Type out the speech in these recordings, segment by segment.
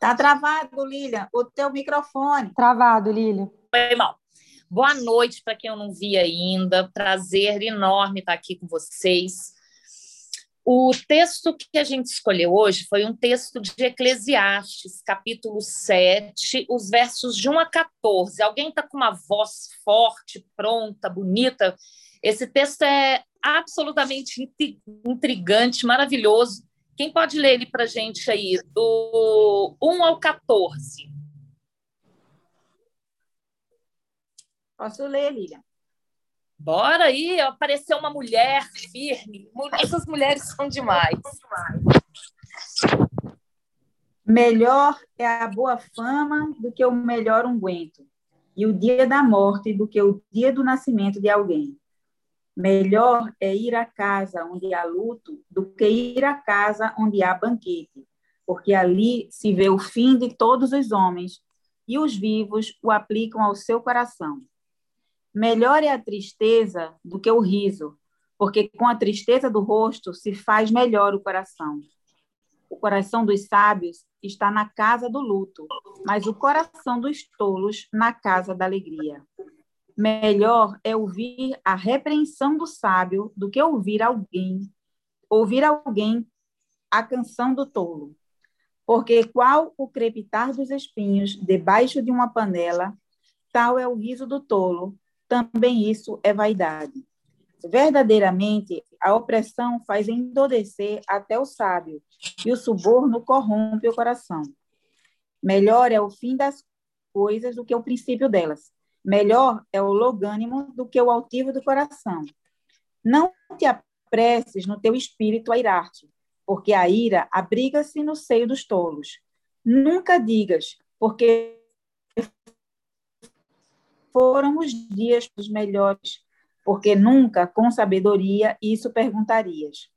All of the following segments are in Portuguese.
Tá travado, Lilian, o teu microfone. Travado, Lilian. Foi mal. Boa noite para quem eu não vi ainda. Prazer enorme estar aqui com vocês. O texto que a gente escolheu hoje foi um texto de Eclesiastes, capítulo 7, os versos de 1 a 14. Alguém está com uma voz forte, pronta, bonita? Esse texto é absolutamente intrigante, maravilhoso. Quem pode ler ele para a gente aí, do 1 ao 14? Posso ler, Lilian? Bora aí, apareceu uma mulher firme. Essas mulheres são demais. Melhor é a boa fama do que o melhor unguento, e o dia da morte do que o dia do nascimento de alguém. Melhor é ir à casa onde há luto do que ir à casa onde há banquete, porque ali se vê o fim de todos os homens e os vivos o aplicam ao seu coração. Melhor é a tristeza do que o riso, porque com a tristeza do rosto se faz melhor o coração. O coração dos sábios está na casa do luto, mas o coração dos tolos na casa da alegria. Melhor é ouvir a repreensão do sábio do que ouvir alguém, ouvir alguém a canção do tolo. Porque qual o crepitar dos espinhos debaixo de uma panela, tal é o riso do tolo, também isso é vaidade. Verdadeiramente, a opressão faz endodecer até o sábio, e o suborno corrompe o coração. Melhor é o fim das coisas do que o princípio delas. Melhor é o logânimo do que o altivo do coração. Não te apresses no teu espírito a irar-te, porque a ira abriga-se no seio dos tolos. Nunca digas, porque foram os dias dos melhores, porque nunca, com sabedoria, isso perguntarias.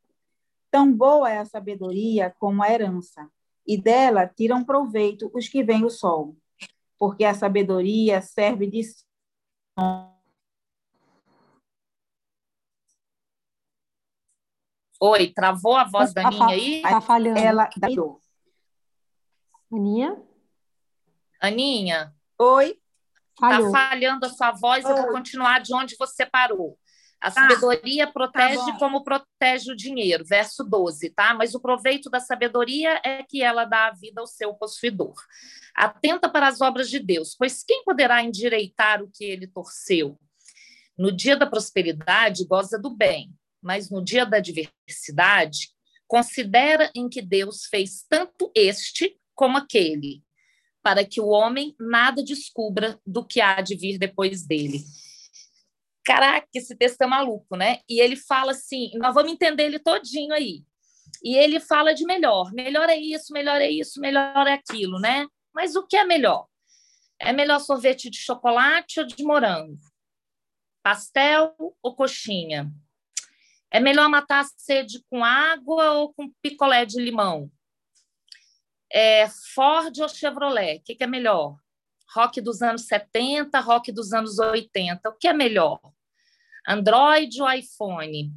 Tão boa é a sabedoria como a herança, e dela tiram proveito os que veem o sol porque a sabedoria serve de Oi, travou a voz da Aninha aí? Tá falhando. Ela Aninha? Aninha? Oi? Está falhando a sua voz, Oi. eu vou continuar de onde você parou. A tá. sabedoria protege tá como protege o dinheiro, verso 12, tá? Mas o proveito da sabedoria é que ela dá a vida ao seu possuidor. Atenta para as obras de Deus, pois quem poderá endireitar o que ele torceu? No dia da prosperidade, goza do bem, mas no dia da adversidade, considera em que Deus fez tanto este como aquele, para que o homem nada descubra do que há de vir depois dele caraca, esse texto é maluco, né? E ele fala assim, nós vamos entender ele todinho aí. E ele fala de melhor, melhor é isso, melhor é isso, melhor é aquilo, né? Mas o que é melhor? É melhor sorvete de chocolate ou de morango? Pastel ou coxinha? É melhor matar a sede com água ou com picolé de limão? É Ford ou Chevrolet? O que, que é melhor? rock dos anos 70, rock dos anos 80. O que é melhor? Android ou iPhone? O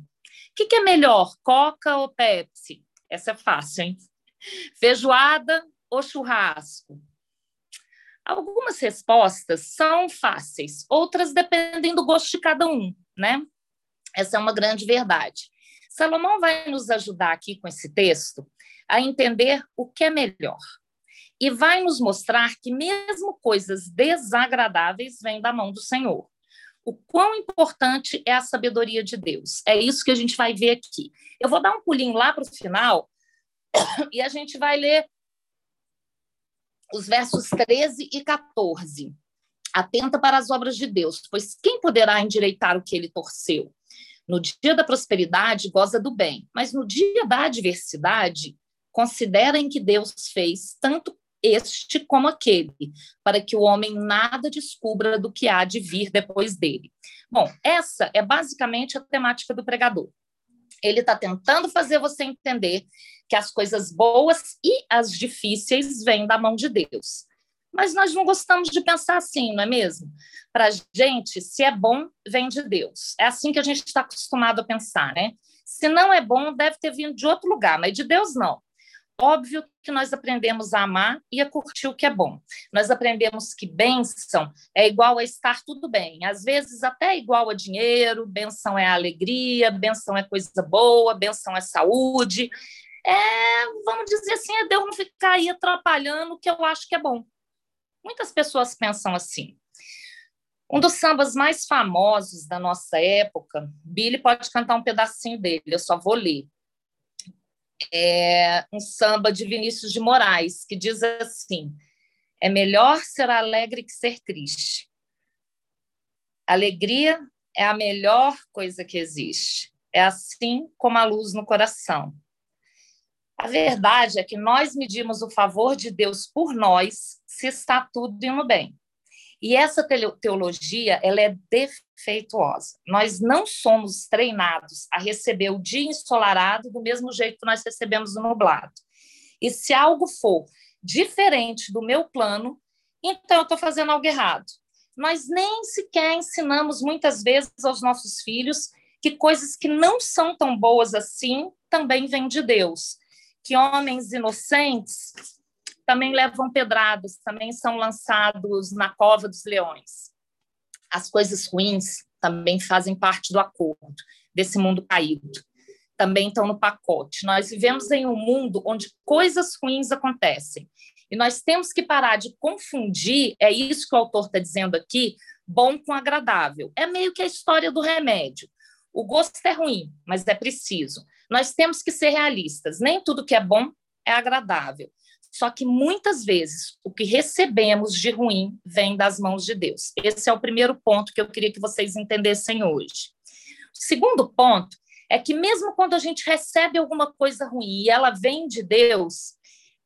que, que é melhor, Coca ou Pepsi? Essa é fácil, hein? Feijoada ou churrasco? Algumas respostas são fáceis, outras dependem do gosto de cada um, né? Essa é uma grande verdade. Salomão vai nos ajudar aqui com esse texto a entender o que é melhor e vai nos mostrar que mesmo coisas desagradáveis vêm da mão do Senhor. O quão importante é a sabedoria de Deus. É isso que a gente vai ver aqui. Eu vou dar um pulinho lá para o final e a gente vai ler os versos 13 e 14. Atenta para as obras de Deus, pois quem poderá endireitar o que ele torceu? No dia da prosperidade, goza do bem, mas no dia da adversidade, considera em que Deus fez tanto este como aquele, para que o homem nada descubra do que há de vir depois dele. Bom, essa é basicamente a temática do pregador. Ele está tentando fazer você entender que as coisas boas e as difíceis vêm da mão de Deus. Mas nós não gostamos de pensar assim, não é mesmo? Para a gente, se é bom, vem de Deus. É assim que a gente está acostumado a pensar, né? Se não é bom, deve ter vindo de outro lugar, mas de Deus não. Óbvio que nós aprendemos a amar e a curtir o que é bom. Nós aprendemos que bênção é igual a estar tudo bem. Às vezes até igual a dinheiro, bênção é alegria, bênção é coisa boa, bênção é saúde. É, vamos dizer assim, é Deus não ficar aí atrapalhando o que eu acho que é bom. Muitas pessoas pensam assim. Um dos sambas mais famosos da nossa época, Billy pode cantar um pedacinho dele, eu só vou ler é um samba de Vinícius de Moraes, que diz assim: é melhor ser alegre que ser triste. Alegria é a melhor coisa que existe. É assim como a luz no coração. A verdade é que nós medimos o favor de Deus por nós se está tudo indo bem. E essa teologia ela é defeituosa. Nós não somos treinados a receber o dia ensolarado do mesmo jeito que nós recebemos o nublado. E se algo for diferente do meu plano, então eu estou fazendo algo errado. Nós nem sequer ensinamos muitas vezes aos nossos filhos que coisas que não são tão boas assim também vêm de Deus. Que homens inocentes também levam pedradas, também são lançados na cova dos leões. As coisas ruins também fazem parte do acordo desse mundo caído. Também estão no pacote. Nós vivemos em um mundo onde coisas ruins acontecem. E nós temos que parar de confundir, é isso que o autor está dizendo aqui, bom com agradável. É meio que a história do remédio. O gosto é ruim, mas é preciso. Nós temos que ser realistas. Nem tudo que é bom é agradável. Só que muitas vezes o que recebemos de ruim vem das mãos de Deus. Esse é o primeiro ponto que eu queria que vocês entendessem hoje. O segundo ponto é que mesmo quando a gente recebe alguma coisa ruim e ela vem de Deus,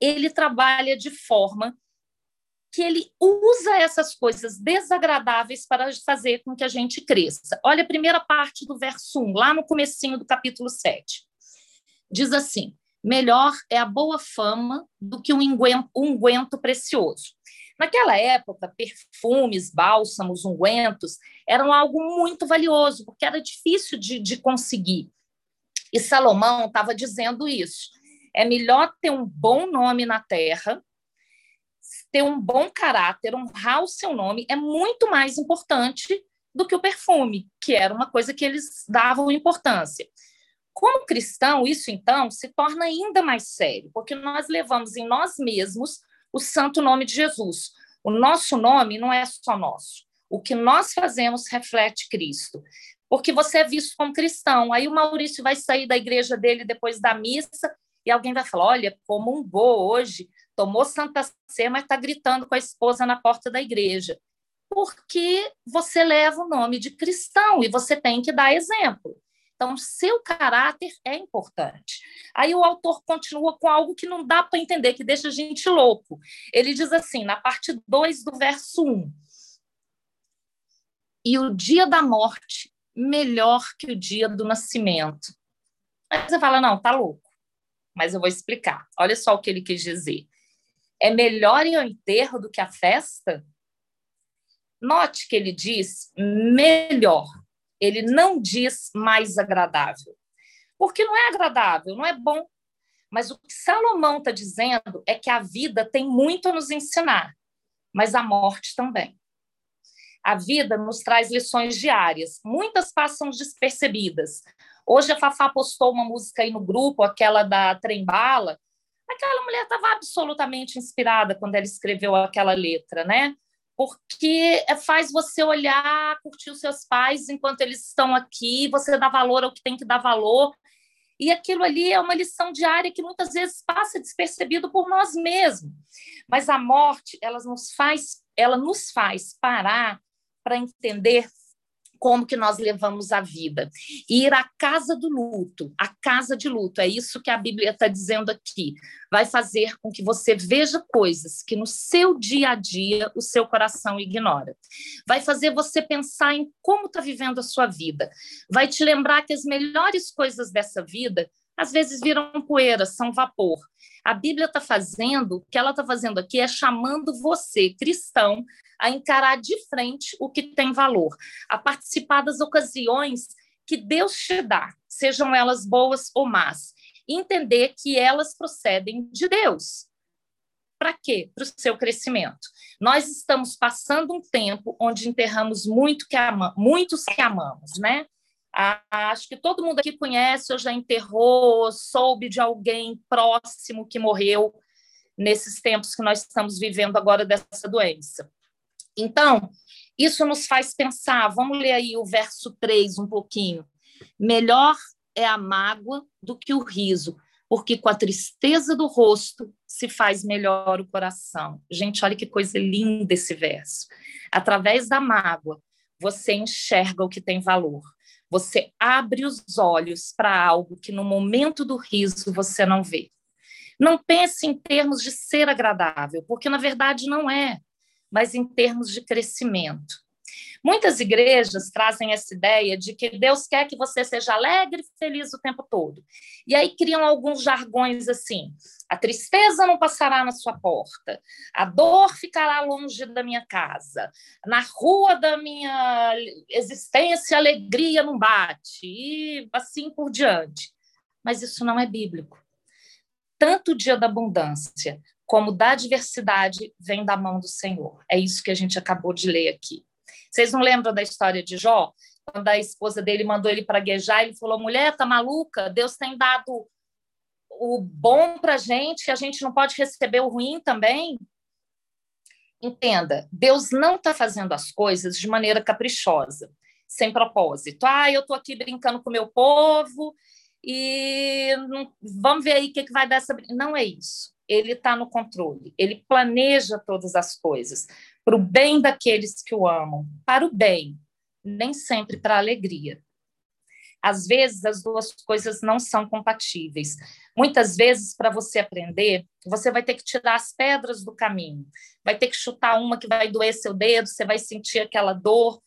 ele trabalha de forma que ele usa essas coisas desagradáveis para fazer com que a gente cresça. Olha a primeira parte do verso 1, lá no comecinho do capítulo 7. Diz assim: melhor é a boa fama do que um unguento, precioso. Naquela época, perfumes, bálsamos, ungüentos eram algo muito valioso, porque era difícil de, de conseguir. E Salomão estava dizendo isso. É melhor ter um bom nome na terra, ter um bom caráter, honrar o seu nome, é muito mais importante do que o perfume, que era uma coisa que eles davam importância. Como cristão, isso então se torna ainda mais sério, porque nós levamos em nós mesmos o santo nome de Jesus. O nosso nome não é só nosso. O que nós fazemos reflete Cristo. Porque você é visto como cristão. Aí o Maurício vai sair da igreja dele depois da missa e alguém vai falar: olha, comungou hoje, tomou Santa Sé, mas está gritando com a esposa na porta da igreja. Porque você leva o nome de cristão e você tem que dar exemplo. Então, seu caráter é importante. Aí o autor continua com algo que não dá para entender, que deixa a gente louco. Ele diz assim, na parte 2 do verso 1. Um, e o dia da morte melhor que o dia do nascimento. Aí você fala, não, tá louco. Mas eu vou explicar. Olha só o que ele quis dizer. É melhor ir ao enterro do que a festa? Note que ele diz melhor ele não diz mais agradável. Porque não é agradável, não é bom. Mas o que Salomão está dizendo é que a vida tem muito a nos ensinar, mas a morte também. A vida nos traz lições diárias, muitas passam despercebidas. Hoje a Fafá postou uma música aí no grupo, aquela da Trembala. Aquela mulher estava absolutamente inspirada quando ela escreveu aquela letra, né? Porque é, faz você olhar, curtir os seus pais enquanto eles estão aqui, você dá valor ao que tem que dar valor. E aquilo ali é uma lição diária que muitas vezes passa despercebido por nós mesmos. Mas a morte, ela nos faz, ela nos faz parar para entender como que nós levamos a vida. Ir à casa do luto, a casa de luto, é isso que a Bíblia está dizendo aqui. Vai fazer com que você veja coisas que no seu dia a dia o seu coração ignora. Vai fazer você pensar em como está vivendo a sua vida. Vai te lembrar que as melhores coisas dessa vida às vezes viram poeira, são vapor. A Bíblia está fazendo, o que ela está fazendo aqui é chamando você, cristão, a encarar de frente o que tem valor, a participar das ocasiões que Deus te dá, sejam elas boas ou más. e entender que elas procedem de Deus. Para quê? Para o seu crescimento. Nós estamos passando um tempo onde enterramos muito que ama, muitos que amamos, né? Acho que todo mundo aqui conhece ou já enterrou, soube de alguém próximo que morreu nesses tempos que nós estamos vivendo agora dessa doença. Então, isso nos faz pensar, vamos ler aí o verso 3 um pouquinho. Melhor é a mágoa do que o riso, porque com a tristeza do rosto se faz melhor o coração. Gente, olha que coisa linda esse verso. Através da mágoa, você enxerga o que tem valor. Você abre os olhos para algo que no momento do riso você não vê. Não pense em termos de ser agradável, porque na verdade não é, mas em termos de crescimento. Muitas igrejas trazem essa ideia de que Deus quer que você seja alegre e feliz o tempo todo. E aí criam alguns jargões assim: a tristeza não passará na sua porta, a dor ficará longe da minha casa, na rua da minha existência a alegria não bate, e assim por diante. Mas isso não é bíblico. Tanto o dia da abundância como da adversidade vem da mão do Senhor. É isso que a gente acabou de ler aqui. Vocês não lembram da história de Jó? Quando a esposa dele mandou ele praguejar, ele falou: mulher, tá maluca? Deus tem dado o bom para gente, a gente não pode receber o ruim também. Entenda, Deus não está fazendo as coisas de maneira caprichosa, sem propósito. Ah, eu estou aqui brincando com o meu povo e vamos ver aí o que, que vai dar essa. Não é isso. Ele está no controle, ele planeja todas as coisas para o bem daqueles que o amam, para o bem, nem sempre para a alegria. Às vezes, as duas coisas não são compatíveis. Muitas vezes, para você aprender, você vai ter que tirar as pedras do caminho, vai ter que chutar uma que vai doer seu dedo, você vai sentir aquela dor.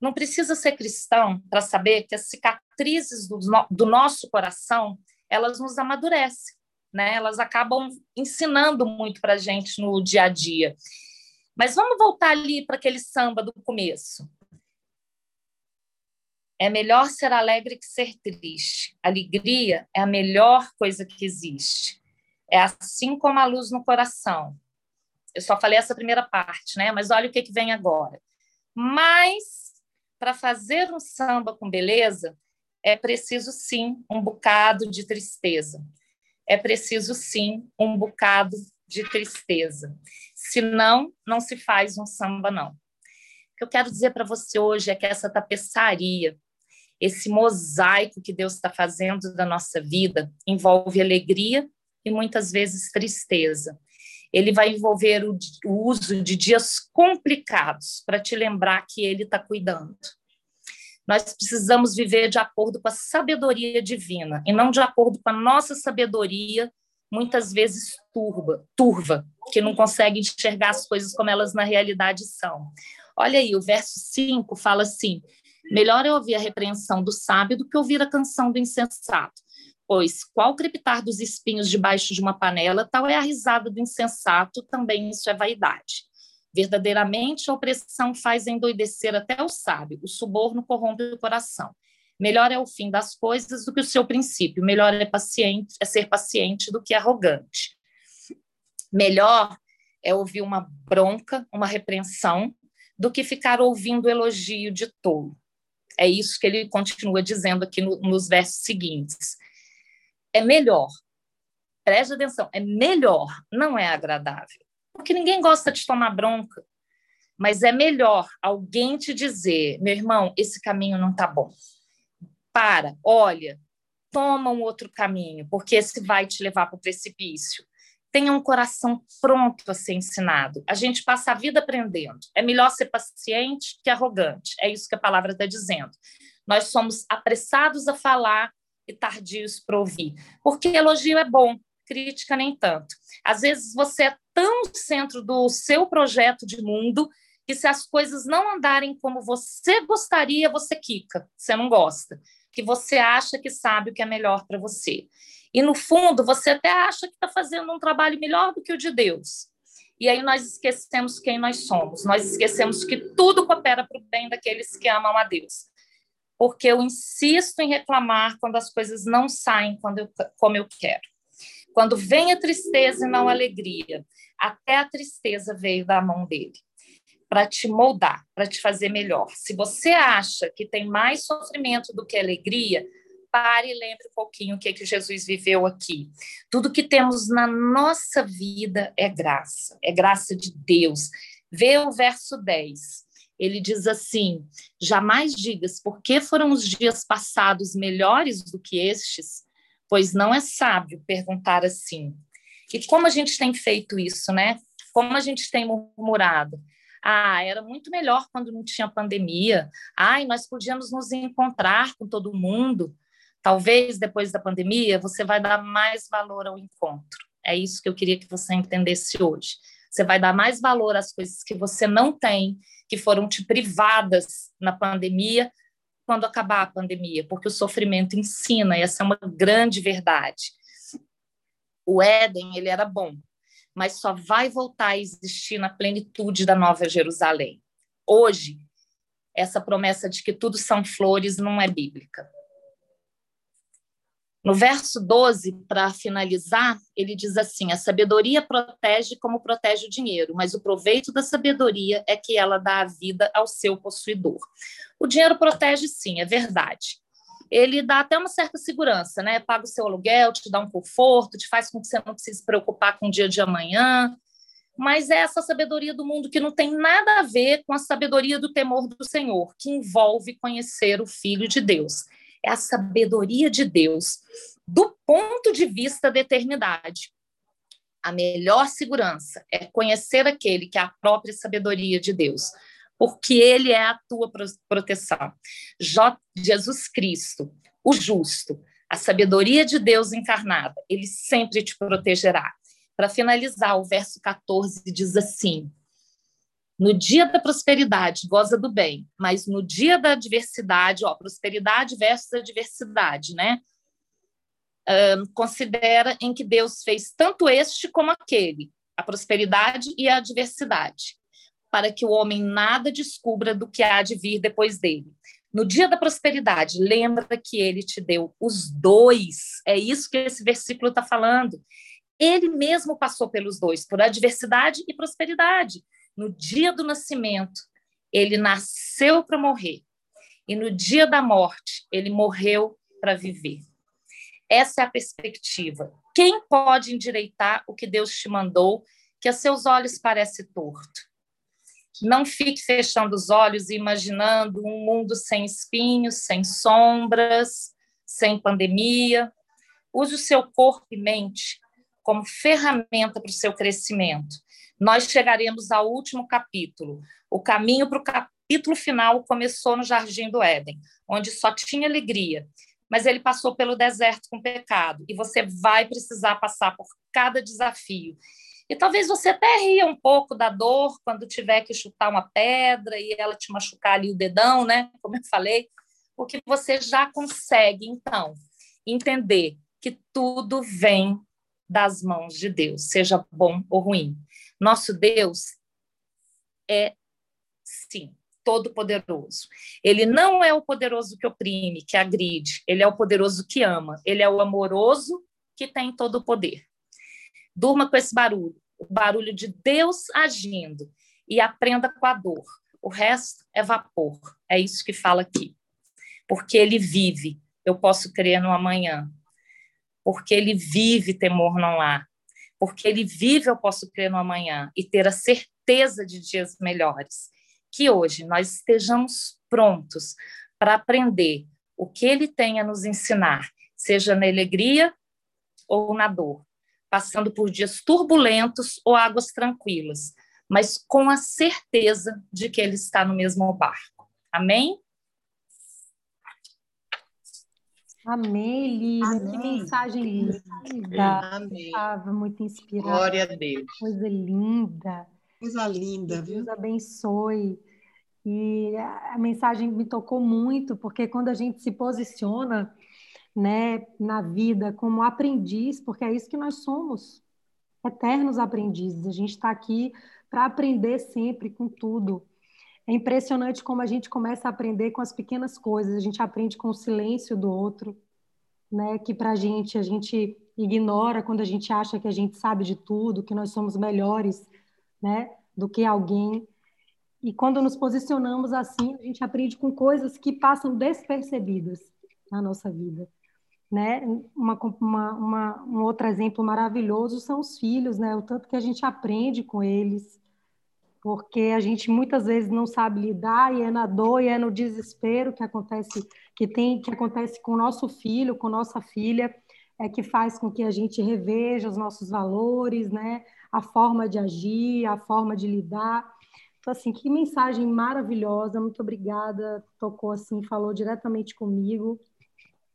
Não precisa ser cristão para saber que as cicatrizes do, do nosso coração elas nos amadurecem, né? Elas acabam ensinando muito para a gente no dia a dia. Mas vamos voltar ali para aquele samba do começo. É melhor ser alegre que ser triste. Alegria é a melhor coisa que existe. É assim como a luz no coração. Eu só falei essa primeira parte, né? Mas olha o que, que vem agora. Mas, para fazer um samba com beleza, é preciso sim um bocado de tristeza. É preciso sim um bocado de tristeza. Senão, não se faz um samba, não. O que eu quero dizer para você hoje é que essa tapeçaria, esse mosaico que Deus está fazendo da nossa vida, envolve alegria e muitas vezes tristeza. Ele vai envolver o, uso de dias complicados para te lembrar que Ele está cuidando. Nós precisamos viver de acordo com a sabedoria divina e não de acordo com a nossa sabedoria muitas vezes turva, turva, que não consegue enxergar as coisas como elas na realidade são. Olha aí, o verso 5 fala assim: melhor é ouvir a repreensão do sábio do que ouvir a canção do insensato. Pois qual crepitar dos espinhos debaixo de uma panela, tal é a risada do insensato, também isso é vaidade. Verdadeiramente, a opressão faz endoidecer até o sábio, o suborno corrompe o coração. Melhor é o fim das coisas do que o seu princípio. Melhor é paciente, é ser paciente do que arrogante. Melhor é ouvir uma bronca, uma repreensão, do que ficar ouvindo elogio de tolo. É isso que ele continua dizendo aqui no, nos versos seguintes. É melhor, preste atenção, é melhor, não é agradável. Porque ninguém gosta de tomar bronca, mas é melhor alguém te dizer, meu irmão, esse caminho não está bom para, olha, toma um outro caminho, porque esse vai te levar para o precipício. Tenha um coração pronto a ser ensinado. A gente passa a vida aprendendo. É melhor ser paciente que arrogante. É isso que a palavra está dizendo. Nós somos apressados a falar e tardios para ouvir. Porque elogio é bom, crítica nem tanto. Às vezes você é tão centro do seu projeto de mundo que se as coisas não andarem como você gostaria, você quica, você não gosta que você acha que sabe o que é melhor para você. E no fundo, você até acha que está fazendo um trabalho melhor do que o de Deus. E aí nós esquecemos quem nós somos, nós esquecemos que tudo coopera para o bem daqueles que amam a Deus. porque eu insisto em reclamar quando as coisas não saem quando eu, como eu quero. Quando vem a tristeza e não a alegria, até a tristeza veio da mão dele para te moldar, para te fazer melhor. Se você acha que tem mais sofrimento do que alegria, pare e lembre um pouquinho o que, que Jesus viveu aqui. Tudo que temos na nossa vida é graça, é graça de Deus. Vê o verso 10. Ele diz assim: Jamais digas por que foram os dias passados melhores do que estes, pois não é sábio perguntar assim. E como a gente tem feito isso, né? Como a gente tem murmurado? Ah, era muito melhor quando não tinha pandemia. Ai, nós podíamos nos encontrar com todo mundo. Talvez depois da pandemia você vai dar mais valor ao encontro. É isso que eu queria que você entendesse hoje. Você vai dar mais valor às coisas que você não tem, que foram te privadas na pandemia, quando acabar a pandemia, porque o sofrimento ensina, e essa é uma grande verdade. O Éden, ele era bom, mas só vai voltar a existir na plenitude da Nova Jerusalém. Hoje, essa promessa de que tudo são flores não é bíblica. No verso 12, para finalizar, ele diz assim: a sabedoria protege como protege o dinheiro, mas o proveito da sabedoria é que ela dá a vida ao seu possuidor. O dinheiro protege, sim, é verdade. Ele dá até uma certa segurança, né? Paga o seu aluguel, te dá um conforto, te faz com que você não precise se preocupar com o dia de amanhã. Mas é essa sabedoria do mundo que não tem nada a ver com a sabedoria do temor do Senhor, que envolve conhecer o Filho de Deus é a sabedoria de Deus do ponto de vista da eternidade. A melhor segurança é conhecer aquele que é a própria sabedoria de Deus, porque ele é a tua proteção. Jesus Cristo, o justo, a sabedoria de Deus encarnada, ele sempre te protegerá. Para finalizar, o verso 14 diz assim: no dia da prosperidade, goza do bem, mas no dia da adversidade, ó, prosperidade versus adversidade, né? Um, considera em que Deus fez tanto este como aquele, a prosperidade e a adversidade, para que o homem nada descubra do que há de vir depois dele. No dia da prosperidade, lembra que ele te deu os dois. É isso que esse versículo está falando. Ele mesmo passou pelos dois, por adversidade e prosperidade. No dia do nascimento, ele nasceu para morrer. E no dia da morte, ele morreu para viver. Essa é a perspectiva. Quem pode endireitar o que Deus te mandou, que a seus olhos parece torto? Não fique fechando os olhos e imaginando um mundo sem espinhos, sem sombras, sem pandemia. Use o seu corpo e mente como ferramenta para o seu crescimento nós chegaremos ao último capítulo. O caminho para o capítulo final começou no Jardim do Éden, onde só tinha alegria, mas ele passou pelo deserto com pecado, e você vai precisar passar por cada desafio. E talvez você até ria um pouco da dor quando tiver que chutar uma pedra e ela te machucar ali o dedão, né? Como eu falei, porque você já consegue, então, entender que tudo vem das mãos de Deus, seja bom ou ruim. Nosso Deus é, sim, todo-poderoso. Ele não é o poderoso que oprime, que agride, ele é o poderoso que ama, ele é o amoroso que tem todo o poder. Durma com esse barulho, o barulho de Deus agindo, e aprenda com a dor. O resto é vapor, é isso que fala aqui. Porque ele vive, eu posso crer no amanhã. Porque ele vive, temor não há porque ele vive, eu posso crer no amanhã e ter a certeza de dias melhores. Que hoje nós estejamos prontos para aprender o que ele tem a nos ensinar, seja na alegria ou na dor, passando por dias turbulentos ou águas tranquilas, mas com a certeza de que ele está no mesmo barco. Amém? Amém, Lívia. Que mensagem linda. Amém. Estava muito inspirada. Glória a Deus. Coisa linda. Coisa linda, viu? Deus abençoe. E a mensagem me tocou muito, porque quando a gente se posiciona, né, na vida como aprendiz, porque é isso que nós somos, eternos aprendizes. A gente está aqui para aprender sempre com tudo. É impressionante como a gente começa a aprender com as pequenas coisas. A gente aprende com o silêncio do outro, né? Que para a gente a gente ignora quando a gente acha que a gente sabe de tudo, que nós somos melhores, né? Do que alguém. E quando nos posicionamos assim, a gente aprende com coisas que passam despercebidas na nossa vida. Né? Uma, uma, uma, um outro exemplo maravilhoso são os filhos, né? O tanto que a gente aprende com eles, porque a gente muitas vezes não sabe lidar e é na dor e é no desespero que acontece que tem que acontece com o nosso filho, com nossa filha, é que faz com que a gente reveja os nossos valores, né? A forma de agir, a forma de lidar. Então, assim, que mensagem maravilhosa, muito obrigada. Tocou assim, falou diretamente comigo.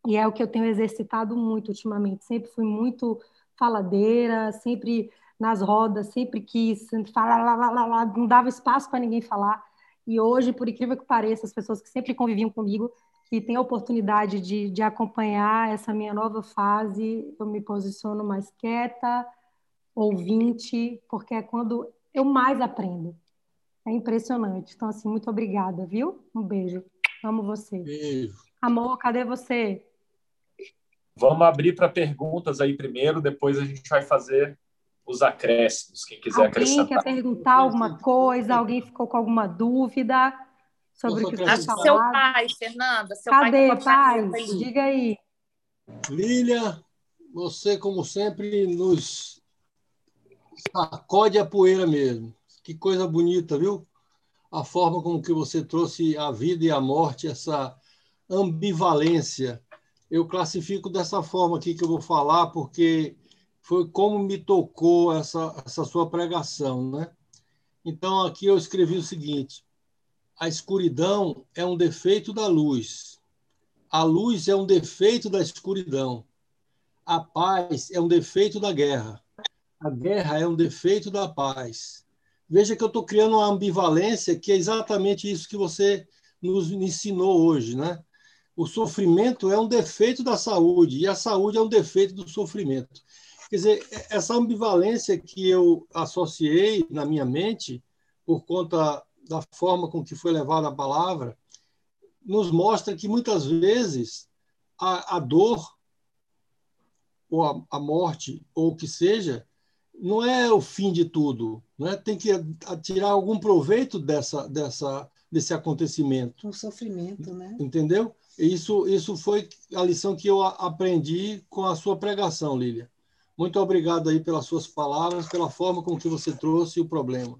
E é o que eu tenho exercitado muito ultimamente. Sempre fui muito faladeira, sempre nas rodas, sempre quis falar, lá, lá, lá, lá, não dava espaço para ninguém falar. E hoje, por incrível que pareça, as pessoas que sempre conviviam comigo, que têm a oportunidade de, de acompanhar essa minha nova fase, eu me posiciono mais quieta, ouvinte, porque é quando eu mais aprendo. É impressionante. Então, assim, muito obrigada, viu? Um beijo. Amo você. Beijo. Amor, cadê você? Vamos abrir para perguntas aí primeiro, depois a gente vai fazer os acréscimos, quem quiser alguém acrescentar. Alguém quer perguntar alguma coisa? Alguém ficou com alguma dúvida sobre o que foi falado? Seu pai, Fernanda, seu Cadê, pai? pai? pai? Diga aí. Lília, você, como sempre, nos sacode a poeira mesmo. Que coisa bonita, viu? A forma como que você trouxe a vida e a morte, essa ambivalência. Eu classifico dessa forma aqui que eu vou falar, porque foi como me tocou essa, essa sua pregação, né? Então, aqui eu escrevi o seguinte: a escuridão é um defeito da luz. A luz é um defeito da escuridão. A paz é um defeito da guerra. A guerra é um defeito da paz. Veja que eu estou criando uma ambivalência que é exatamente isso que você nos ensinou hoje, né? O sofrimento é um defeito da saúde e a saúde é um defeito do sofrimento. Quer dizer, essa ambivalência que eu associei na minha mente por conta da forma com que foi levada a palavra nos mostra que muitas vezes a, a dor ou a, a morte ou o que seja não é o fim de tudo, né? Tem que tirar algum proveito dessa, dessa, desse acontecimento. Um sofrimento, né? Entendeu? Isso, isso foi a lição que eu aprendi com a sua pregação, Lília. Muito obrigado aí pelas suas palavras, pela forma com que você trouxe o problema.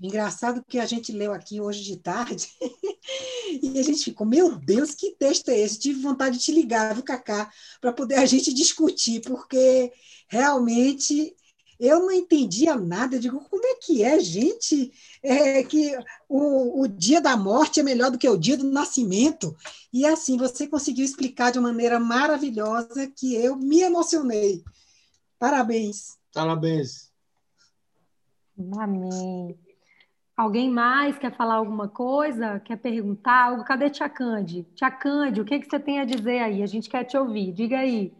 Engraçado que a gente leu aqui hoje de tarde e a gente ficou, meu Deus, que texto é esse? Tive vontade de te ligar, viu, Cacá, para poder a gente discutir, porque realmente eu não entendia nada. Eu digo, como é que é, gente? É que o, o dia da morte é melhor do que o dia do nascimento. E assim, você conseguiu explicar de uma maneira maravilhosa que eu me emocionei. Parabéns. Parabéns. Amém. Alguém mais quer falar alguma coisa? Quer perguntar algo? Cadê Tia Cande? Tia Cande, o que, que você tem a dizer aí? A gente quer te ouvir. Diga aí.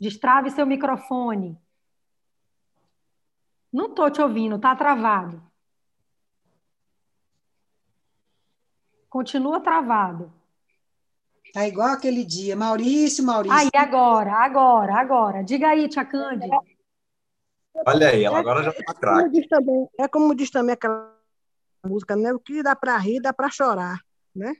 Destrave seu microfone. Não estou te ouvindo, está travado. Continua travado. Tá igual aquele dia. Maurício, Maurício. Aí, agora, agora, agora. Diga aí, Tia Cande. Olha aí, ela agora já está craque. É como diz também aquela música, né? O que dá para rir, dá para chorar, né?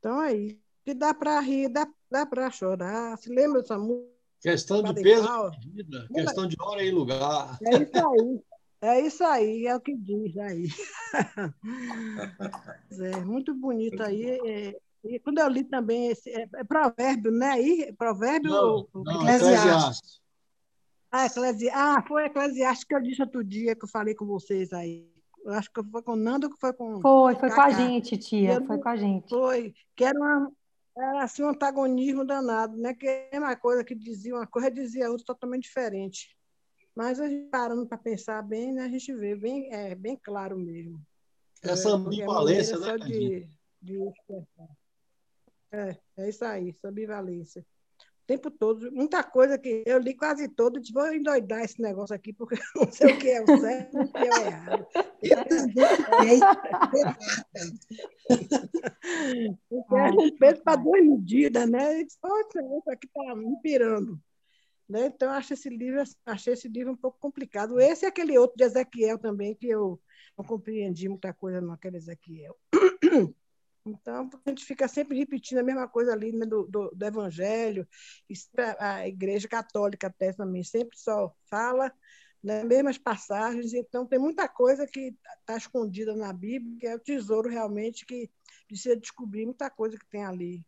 Então aí, o que dá para rir, dá, dá para chorar. Se lembra dessa música? Questão de peso vida, questão de hora e lugar. É isso aí. É isso aí, é o que diz aí. é muito bonito aí. É, e quando eu li também esse é, é provérbio, né? Aí, provérbio não, não, Eclesiastes. Ah, Eclesi... ah, foi Eclesiastes que eu disse outro dia que eu falei com vocês aí. Eu acho que foi com o Nando ou foi com. Foi, foi Cacá. com a gente, tia. Foi com a gente. Foi. Que era uma, era assim um antagonismo danado, né? Que é uma coisa que dizia uma coisa, dizia outra totalmente diferente. Mas a gente parando para pensar bem, né, a gente vê bem, é bem claro mesmo. Essa é, ambivalência, né? De, de é, é isso aí, essa ambivalência. Tempo todo. Muita coisa que eu li quase todo, disse, vou endoidar esse negócio aqui, porque eu não sei o que é o certo e o que é o errado. Eu também Porque a gente pensa para duas medidas, né? E disse, isso aqui está me pirando. Né? Então, eu acho esse livro, achei esse livro um pouco complicado. Esse e aquele outro de Ezequiel também, que eu não compreendi muita coisa naquele Ezequiel. Então, a gente fica sempre repetindo a mesma coisa ali né, do, do, do, Evangelho, a Igreja Católica até também sempre só fala né, mesmas passagens, então tem muita coisa que está escondida na Bíblia, que é o tesouro realmente que precisa descobrir muita coisa que tem ali.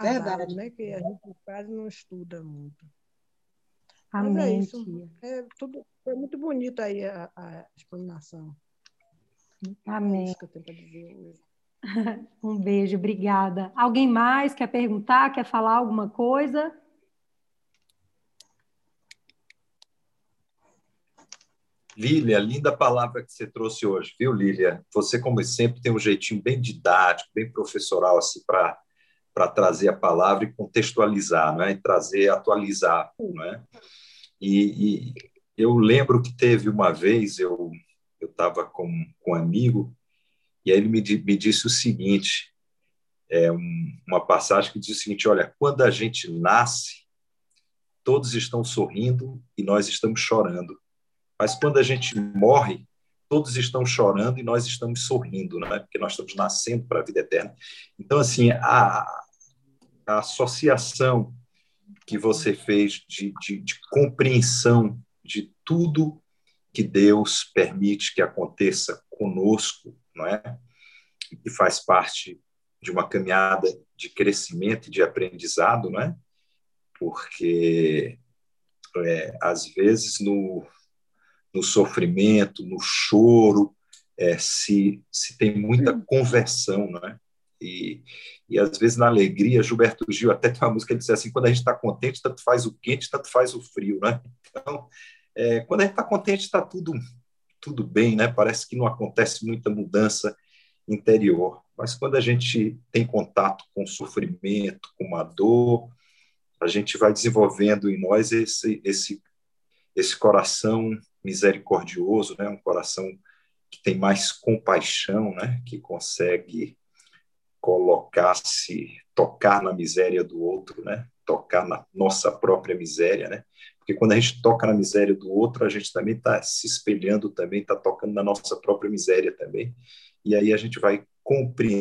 Verdade. Né, que a gente quase não estuda muito. Amém. Mas é isso. É, tudo, foi muito bonito aí a, a explanação. Amém. É isso que eu tenho para dizer hoje. Um beijo, obrigada. Alguém mais quer perguntar, quer falar alguma coisa? Lília, linda palavra que você trouxe hoje, viu, Lília? Você, como sempre, tem um jeitinho bem didático, bem professoral, assim, para para trazer a palavra e contextualizar, não é? E trazer, atualizar, não é? E, e eu lembro que teve uma vez, eu eu estava com, com um amigo e aí ele me, me disse o seguinte, é um, uma passagem que diz o seguinte, olha, quando a gente nasce, todos estão sorrindo e nós estamos chorando. Mas quando a gente morre, todos estão chorando e nós estamos sorrindo, né? porque nós estamos nascendo para a vida eterna. Então, assim, a, a associação que você fez de, de, de compreensão de tudo que Deus permite que aconteça conosco não é? Que faz parte de uma caminhada de crescimento e de aprendizado, não é? Porque é, às vezes no, no sofrimento, no choro, é, se, se tem muita hum. conversão, não é? E, e às vezes na alegria, Gilberto Gil até tem uma música que diz assim: quando a gente está contente, tanto faz o quente, tanto faz o frio, né? Então, é, quando a gente está contente, está tudo tudo bem, né? Parece que não acontece muita mudança interior. Mas quando a gente tem contato com sofrimento, com a dor, a gente vai desenvolvendo em nós esse esse esse coração misericordioso, né? Um coração que tem mais compaixão, né? Que consegue colocar-se, tocar na miséria do outro, né? Tocar na nossa própria miséria, né? Porque quando a gente toca na miséria do outro, a gente também está se espelhando, também está tocando na nossa própria miséria também. E aí a gente vai compreender